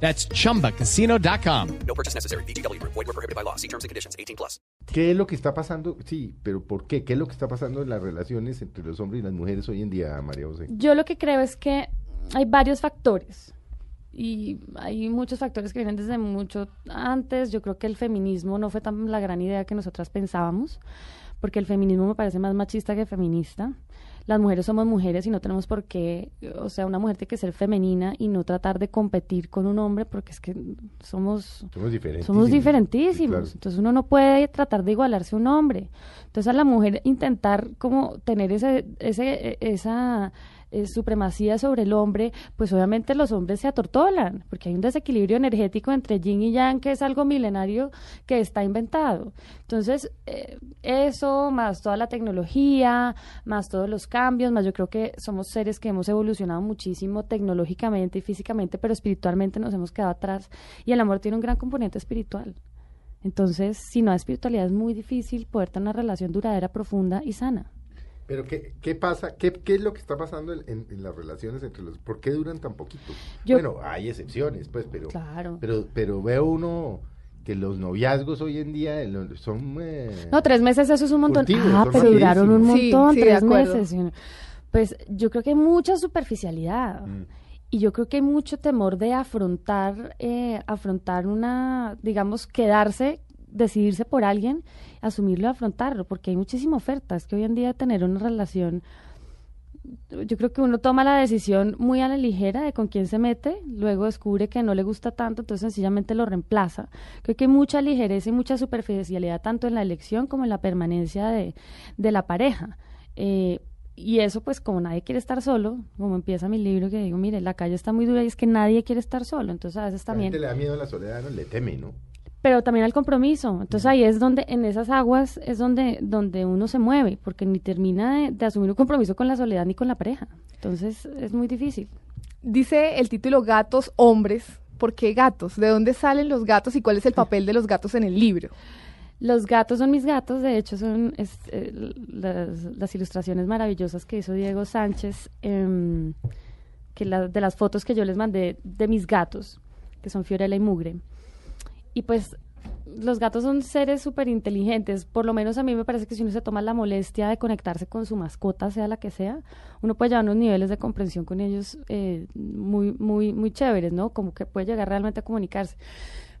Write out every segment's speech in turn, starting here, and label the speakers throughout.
Speaker 1: That's chumbacasino.com.
Speaker 2: No purchase necessary. BGW. Void were prohibited by law. See terms and conditions. 18 plus.
Speaker 3: ¿Qué es lo que está pasando? Sí, pero ¿por qué? ¿Qué es lo que está pasando en las relaciones entre los hombres y las mujeres hoy en día, María José?
Speaker 4: Yo lo que creo es que hay varios factores y hay muchos factores que vienen desde mucho antes. Yo creo que el feminismo no fue tan la gran idea que nosotras pensábamos, porque el feminismo me parece más machista que feminista. Las mujeres somos mujeres y no tenemos por qué, o sea, una mujer tiene que ser femenina y no tratar de competir con un hombre porque es que somos
Speaker 3: Somos diferentes.
Speaker 4: somos diferentísimos.
Speaker 3: Sí, claro.
Speaker 4: Entonces uno no puede tratar de igualarse a un hombre. Entonces a la mujer intentar como tener ese, ese, e- esa eh, supremacía sobre el hombre, pues obviamente los hombres se atortolan, porque hay un desequilibrio energético entre yin y yang que es algo milenario que está inventado. Entonces, eh, eso, más toda la tecnología, más todos los cambios, más yo creo que somos seres que hemos evolucionado muchísimo tecnológicamente y físicamente, pero espiritualmente nos hemos quedado atrás. Y el amor tiene un gran componente espiritual. Entonces, si no hay espiritualidad, es muy difícil poder tener una relación duradera, profunda y sana.
Speaker 3: Pero ¿qué, qué pasa? ¿Qué, ¿Qué es lo que está pasando en, en- en las relaciones entre los... ¿Por qué duran tan poquito?
Speaker 4: Yo-
Speaker 3: Bueno, hay excepciones, pues, pero...
Speaker 4: Claro.
Speaker 3: Pero, pero veo uno que los noviazgos hoy en día son... eh,
Speaker 4: No, tres meses eso es un montón.
Speaker 3: Cultivos,
Speaker 4: ah, pero duraron un.
Speaker 5: Sí,
Speaker 4: montón,
Speaker 5: sí,
Speaker 4: tres meses. Pues yo creo que hay mucha superficialidad.
Speaker 3: Mm.
Speaker 4: Y yo creo que hay mucho temor de afrontar, eh, afrontar una, digamos, quedarse, decidirse por alguien, asumirlo y afrontarlo, porque hay muchísima oferta. Es que hoy en día tener una relación, yo creo que uno toma la decisión muy a la ligera de con quién se mete, luego descubre que no le gusta tanto, entonces sencillamente lo reemplaza. Creo que hay mucha ligereza y mucha superficialidad tanto en la elección como en la permanencia de, de la pareja. Eh, y eso, pues, como nadie quiere estar solo, como empieza mi libro, que digo, mire, la calle está muy dura y es que nadie quiere estar solo. Entonces, a veces
Speaker 3: La
Speaker 4: también
Speaker 3: gente le da miedo a la soledad, no le teme, ¿no?
Speaker 4: Pero también al compromiso. Entonces ahí es donde, en esas aguas, es donde, donde uno se mueve, porque ni termina de, de asumir un compromiso con la soledad ni con la pareja. Entonces es muy difícil.
Speaker 5: Dice el título Gatos Hombres. ¿Por qué gatos? ¿De dónde salen los gatos y cuál es el papel de los gatos en el libro?
Speaker 4: Los gatos son mis gatos, de hecho son es, eh, las, las ilustraciones maravillosas que hizo Diego Sánchez, em, que la- de las fotos que yo les mandé de mis gatos, que son Fiorella y Mugre. Y pues los gatos son seres súper inteligentes, por lo menos a mí me parece que si uno se toma la molestia de conectarse con su mascota, sea la que sea, uno puede llevar unos niveles de comprensión con ellos eh, muy, muy, muy chéveres, ¿no? Como que puede llegar realmente a comunicarse.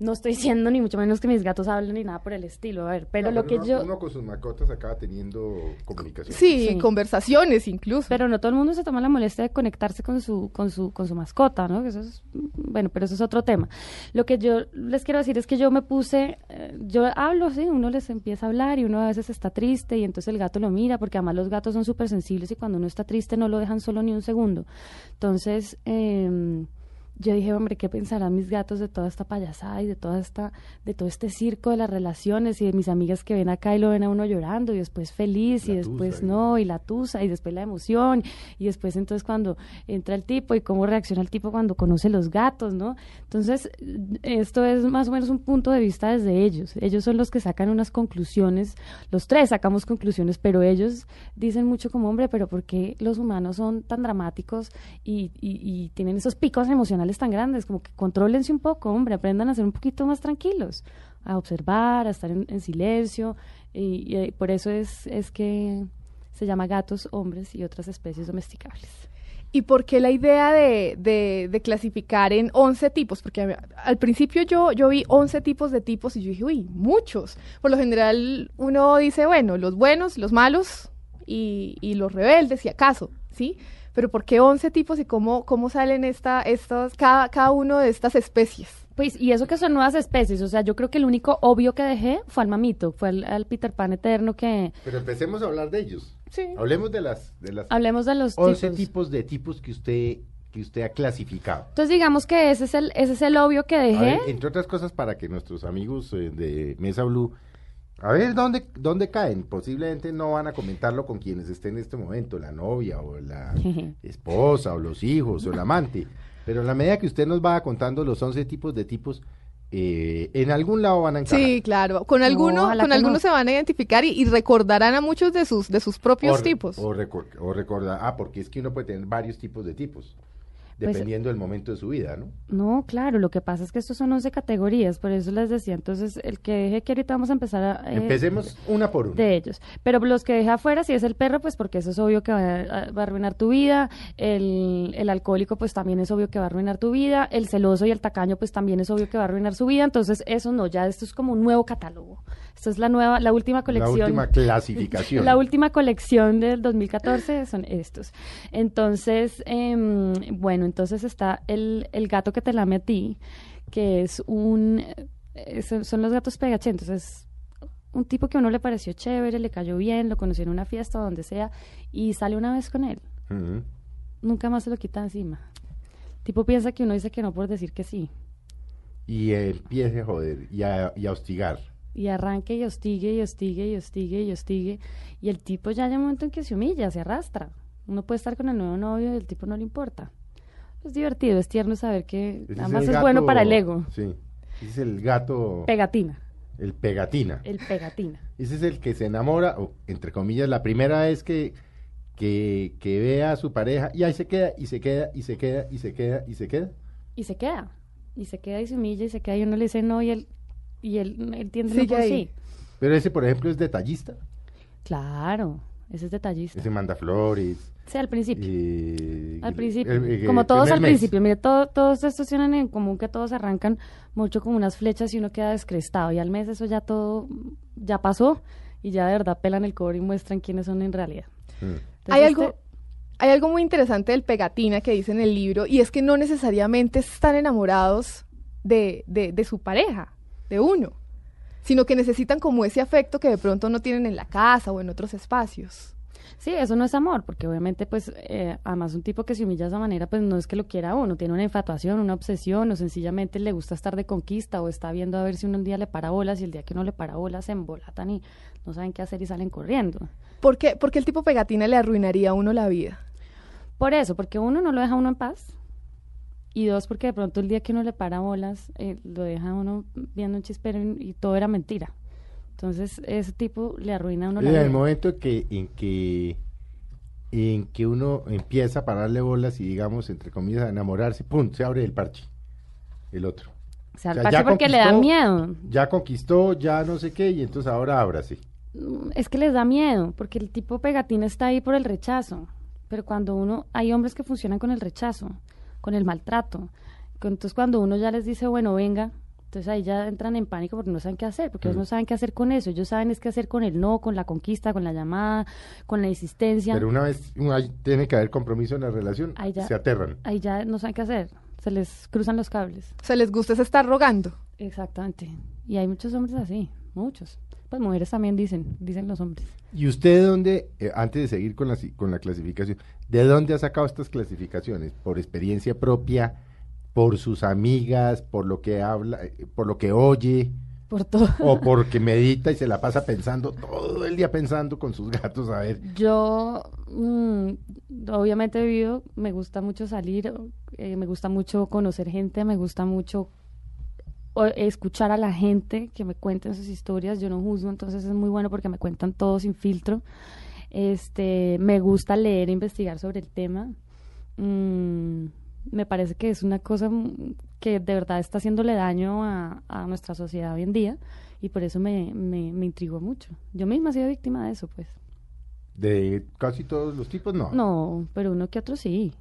Speaker 4: No estoy diciendo ni mucho menos que mis gatos hablen ni nada por el estilo, a ver, pero
Speaker 3: No,
Speaker 4: lo que
Speaker 3: uno,
Speaker 4: yo...
Speaker 3: Uno con sus mascotas acaba teniendo comunicación.
Speaker 5: Sí,
Speaker 4: Sí.
Speaker 5: conversaciones incluso.
Speaker 4: Pero no todo el mundo se toma la molestia de conectarse con su, con su, con su mascota, ¿no? Eso es, bueno, pero eso es otro tema. Lo que yo les quiero decir es que yo me puse, eh, yo hablo, sí, uno les empieza a hablar y uno a veces está triste y entonces el gato lo mira, porque además los gatos son súper sensibles y cuando uno está triste no lo dejan solo ni un segundo. Entonces, em, yo dije, hombre, ¿qué pensarán mis gatos de toda esta payasada y de toda esta, de todo este circo de las relaciones y de mis amigas que ven acá y lo ven a uno llorando y después feliz y después
Speaker 3: tusa
Speaker 4: no y la tusa y después la emoción y después entonces cuando entra el tipo y cómo reacciona el tipo cuando conoce los gatos, ¿no? Entonces, esto es más o menos un punto de vista desde ellos. Ellos son los que sacan unas conclusiones, los tres sacamos conclusiones, pero ellos dicen mucho como, hombre, pero ¿por qué los humanos son tan dramáticos y, y- y tienen esos picos emocionales tan grandes? Como que contrólense un poco, hombre, aprendan a ser un poquito más tranquilos, a observar, a estar en, en silencio, y, eh, por eso es, es que se llama gatos, hombres y otras especies domesticables.
Speaker 5: ¿Y por qué la idea de, de- clasificar en 11 tipos? Porque a- al principio yo, yo vi 11 tipos de tipos y yo dije, uy, muchos. Por lo general uno dice, bueno, los buenos, los malos y, y los rebeldes, si acaso, ¿sí? Pero ¿por qué 11 tipos y cómo, cómo salen esta, estas, cada, cada uno de estas especies?
Speaker 4: Pues, y eso que son nuevas especies, o sea, yo creo que el único obvio que dejé fue al mamito, fue al, al Peter Pan eterno que...
Speaker 3: Pero empecemos a hablar de ellos.
Speaker 5: Sí.
Speaker 3: Hablemos de las, de las
Speaker 4: Hablemos de los
Speaker 3: 11
Speaker 4: tipos.
Speaker 3: tipos de tipos que usted, que usted ha clasificado.
Speaker 4: Entonces digamos que ese es el, ese es el obvio que dejé.
Speaker 3: ver, entre otras cosas, para que nuestros amigos eh, de Mesa Blue A ver dónde, dónde caen. Posiblemente no van a comentarlo con quienes estén en este momento, la novia o la esposa o los hijos o el amante. Pero en la medida que usted nos va contando los 11 tipos de tipos, eh, en algún lado van a encajar.
Speaker 5: Sí, claro. Con alguno,
Speaker 4: ojalá
Speaker 5: con algunos
Speaker 4: no.
Speaker 5: se van a identificar y, y recordarán a muchos de sus, de sus propios
Speaker 3: o,
Speaker 5: tipos.
Speaker 3: O, recor- o recordar, ah, porque es que uno puede tener varios tipos de tipos,
Speaker 4: Pues-
Speaker 3: dependiendo del momento de su vida, ¿no?
Speaker 4: No, claro, lo que pasa es que estos son 11 categorías, por eso les decía. Entonces, el que deje que ahorita vamos a empezar a... eh,
Speaker 3: Empecemos una por una.
Speaker 4: de ellos. Pero los que deja afuera, si es el perro, pues porque eso es obvio que va a, va a arruinar tu vida. El, el alcohólico, pues también es obvio que va a arruinar tu vida. El celoso y el tacaño, pues también es obvio que va a arruinar su vida. Entonces, eso no, ya esto es como un nuevo catálogo. Esto es la nueva, la última
Speaker 3: la
Speaker 4: colección.
Speaker 3: última clasificación.
Speaker 4: La última colección del 2014 son estos. Entonces, em, bueno, entonces está el, el gato que te lame a ti, que es un... eh, son los gatos pegachentos. Es un tipo que a uno le pareció chévere, le cayó bien, lo conoció en una fiesta o donde sea, y sale una vez con él. Nunca más se lo quita encima. El tipo piensa que uno dice que no por decir que sí.
Speaker 3: Y empiece a joder y a, y a hostigar.
Speaker 4: y arranque y hostigue y hostigue y hostigue y hostigue y el tipo ya hay un momento en que se humilla, se arrastra. Uno puede estar con el nuevo novio y el tipo no le importa. Es divertido, es tierno saber que
Speaker 3: Ese
Speaker 4: además es bueno para el ego.
Speaker 3: Sí. Ese es el gato,
Speaker 4: Pegatina,
Speaker 3: el pegatina.
Speaker 4: el pegatina.
Speaker 3: Ese es el que se enamora, o entre comillas, la primera vez que, que, que ve a su pareja y ahí se queda, y se queda, y se queda, y se queda, y se queda.
Speaker 4: Y se queda, y se queda y se humilla y se queda y uno le dice no y él, y él, él tiende
Speaker 5: Sigue
Speaker 4: no por sí.
Speaker 3: Pero ese, por ejemplo, es detallista.
Speaker 4: Claro, ese es detallista.
Speaker 3: Ese manda flores.
Speaker 4: Sí, al principio. Al principio,
Speaker 3: el- el-
Speaker 4: como todos al
Speaker 3: mes.
Speaker 4: principio, mire, todo- todos estos tienen en común que todos arrancan mucho como unas flechas y uno queda descrestado y al mes eso ya todo, ya pasó y ya de verdad pelan el cobre y muestran quiénes son en realidad.
Speaker 3: Mm.
Speaker 4: Entonces,
Speaker 5: Hay
Speaker 4: este-
Speaker 5: algo, hay algo muy interesante del pegatina que dice en el libro y es que no necesariamente están enamorados de, de, de su pareja, de uno, sino que necesitan como ese afecto que de pronto no tienen en la casa o en otros espacios.
Speaker 4: Sí, eso no es amor, porque obviamente, pues, eh, además un tipo que se humilla de esa manera, pues no es que lo quiera uno, tiene una infatuación, una obsesión, o sencillamente le gusta estar de conquista, o está viendo a ver si uno un día le para bolas, y el día que uno le para bolas se embolatan y no saben qué hacer y salen corriendo.
Speaker 5: ¿Por qué, porque el tipo pegatina le arruinaría a uno la vida?
Speaker 4: Por eso, porque uno no lo deja a uno en paz, y dos, porque de pronto el día que uno le para bolas, eh, lo deja a uno viendo un chispero y, todo era mentira. Entonces, ese tipo le arruina a uno la
Speaker 3: En el
Speaker 4: vida.
Speaker 3: momento que, en que en que uno empieza a pararle bolas y digamos, entre comillas, a enamorarse, ¡pum! se abre el parche. El otro.
Speaker 4: O sea,
Speaker 3: o sea,
Speaker 4: parece
Speaker 3: ya
Speaker 4: porque le da miedo.
Speaker 3: Ya conquistó, ya no sé qué, y entonces ahora ábrase.
Speaker 4: Mm, Es que les da miedo, porque el tipo pegatina está ahí por el rechazo. Pero cuando uno, hay hombres que funcionan con el rechazo, con el maltrato. Con- Entonces cuando uno ya les dice, bueno, venga, entonces ahí ya entran en pánico porque no saben qué hacer, porque ellos no saben qué hacer con eso. Ellos saben es qué hacer con el no, con la conquista, con la llamada, con la insistencia.
Speaker 3: Pero una vez uno ahí tiene que haber compromiso en la relación,
Speaker 4: Ahí ya-
Speaker 3: se aterran.
Speaker 4: Ahí ya no saben qué hacer. Se les cruzan los cables.
Speaker 5: O sea, les gusta es estar rogando.
Speaker 4: Exactamente. Y hay muchos hombres así, muchos. Pues mujeres también dicen, dicen los hombres.
Speaker 3: ¿Y usted de dónde, eh, antes de seguir con la, con la clasificación, de dónde ha sacado estas clasificaciones? ¿Por experiencia propia? ¿Por sus amigas? ¿Por lo que habla? eh, ¿Por lo que oye?
Speaker 4: Por todo.
Speaker 3: ¿O porque medita y se la pasa pensando todo el día pensando con sus gatos? A ver,
Speaker 4: Yo, mm, obviamente he vivido, me gusta mucho salir, eh, me gusta mucho conocer gente, me gusta mucho escuchar a la gente que me cuenten sus historias. Yo no juzgo, entonces es muy bueno porque me cuentan todo sin filtro. Este, me gusta leer e investigar sobre el tema. Mm, me parece que es una cosa que de verdad está haciéndole daño a, a nuestra sociedad hoy en día y por eso me, me, me intrigó mucho. Yo misma he sido víctima de eso, pues.
Speaker 3: de casi todos los tipos, no.
Speaker 4: No, pero uno que otro sí.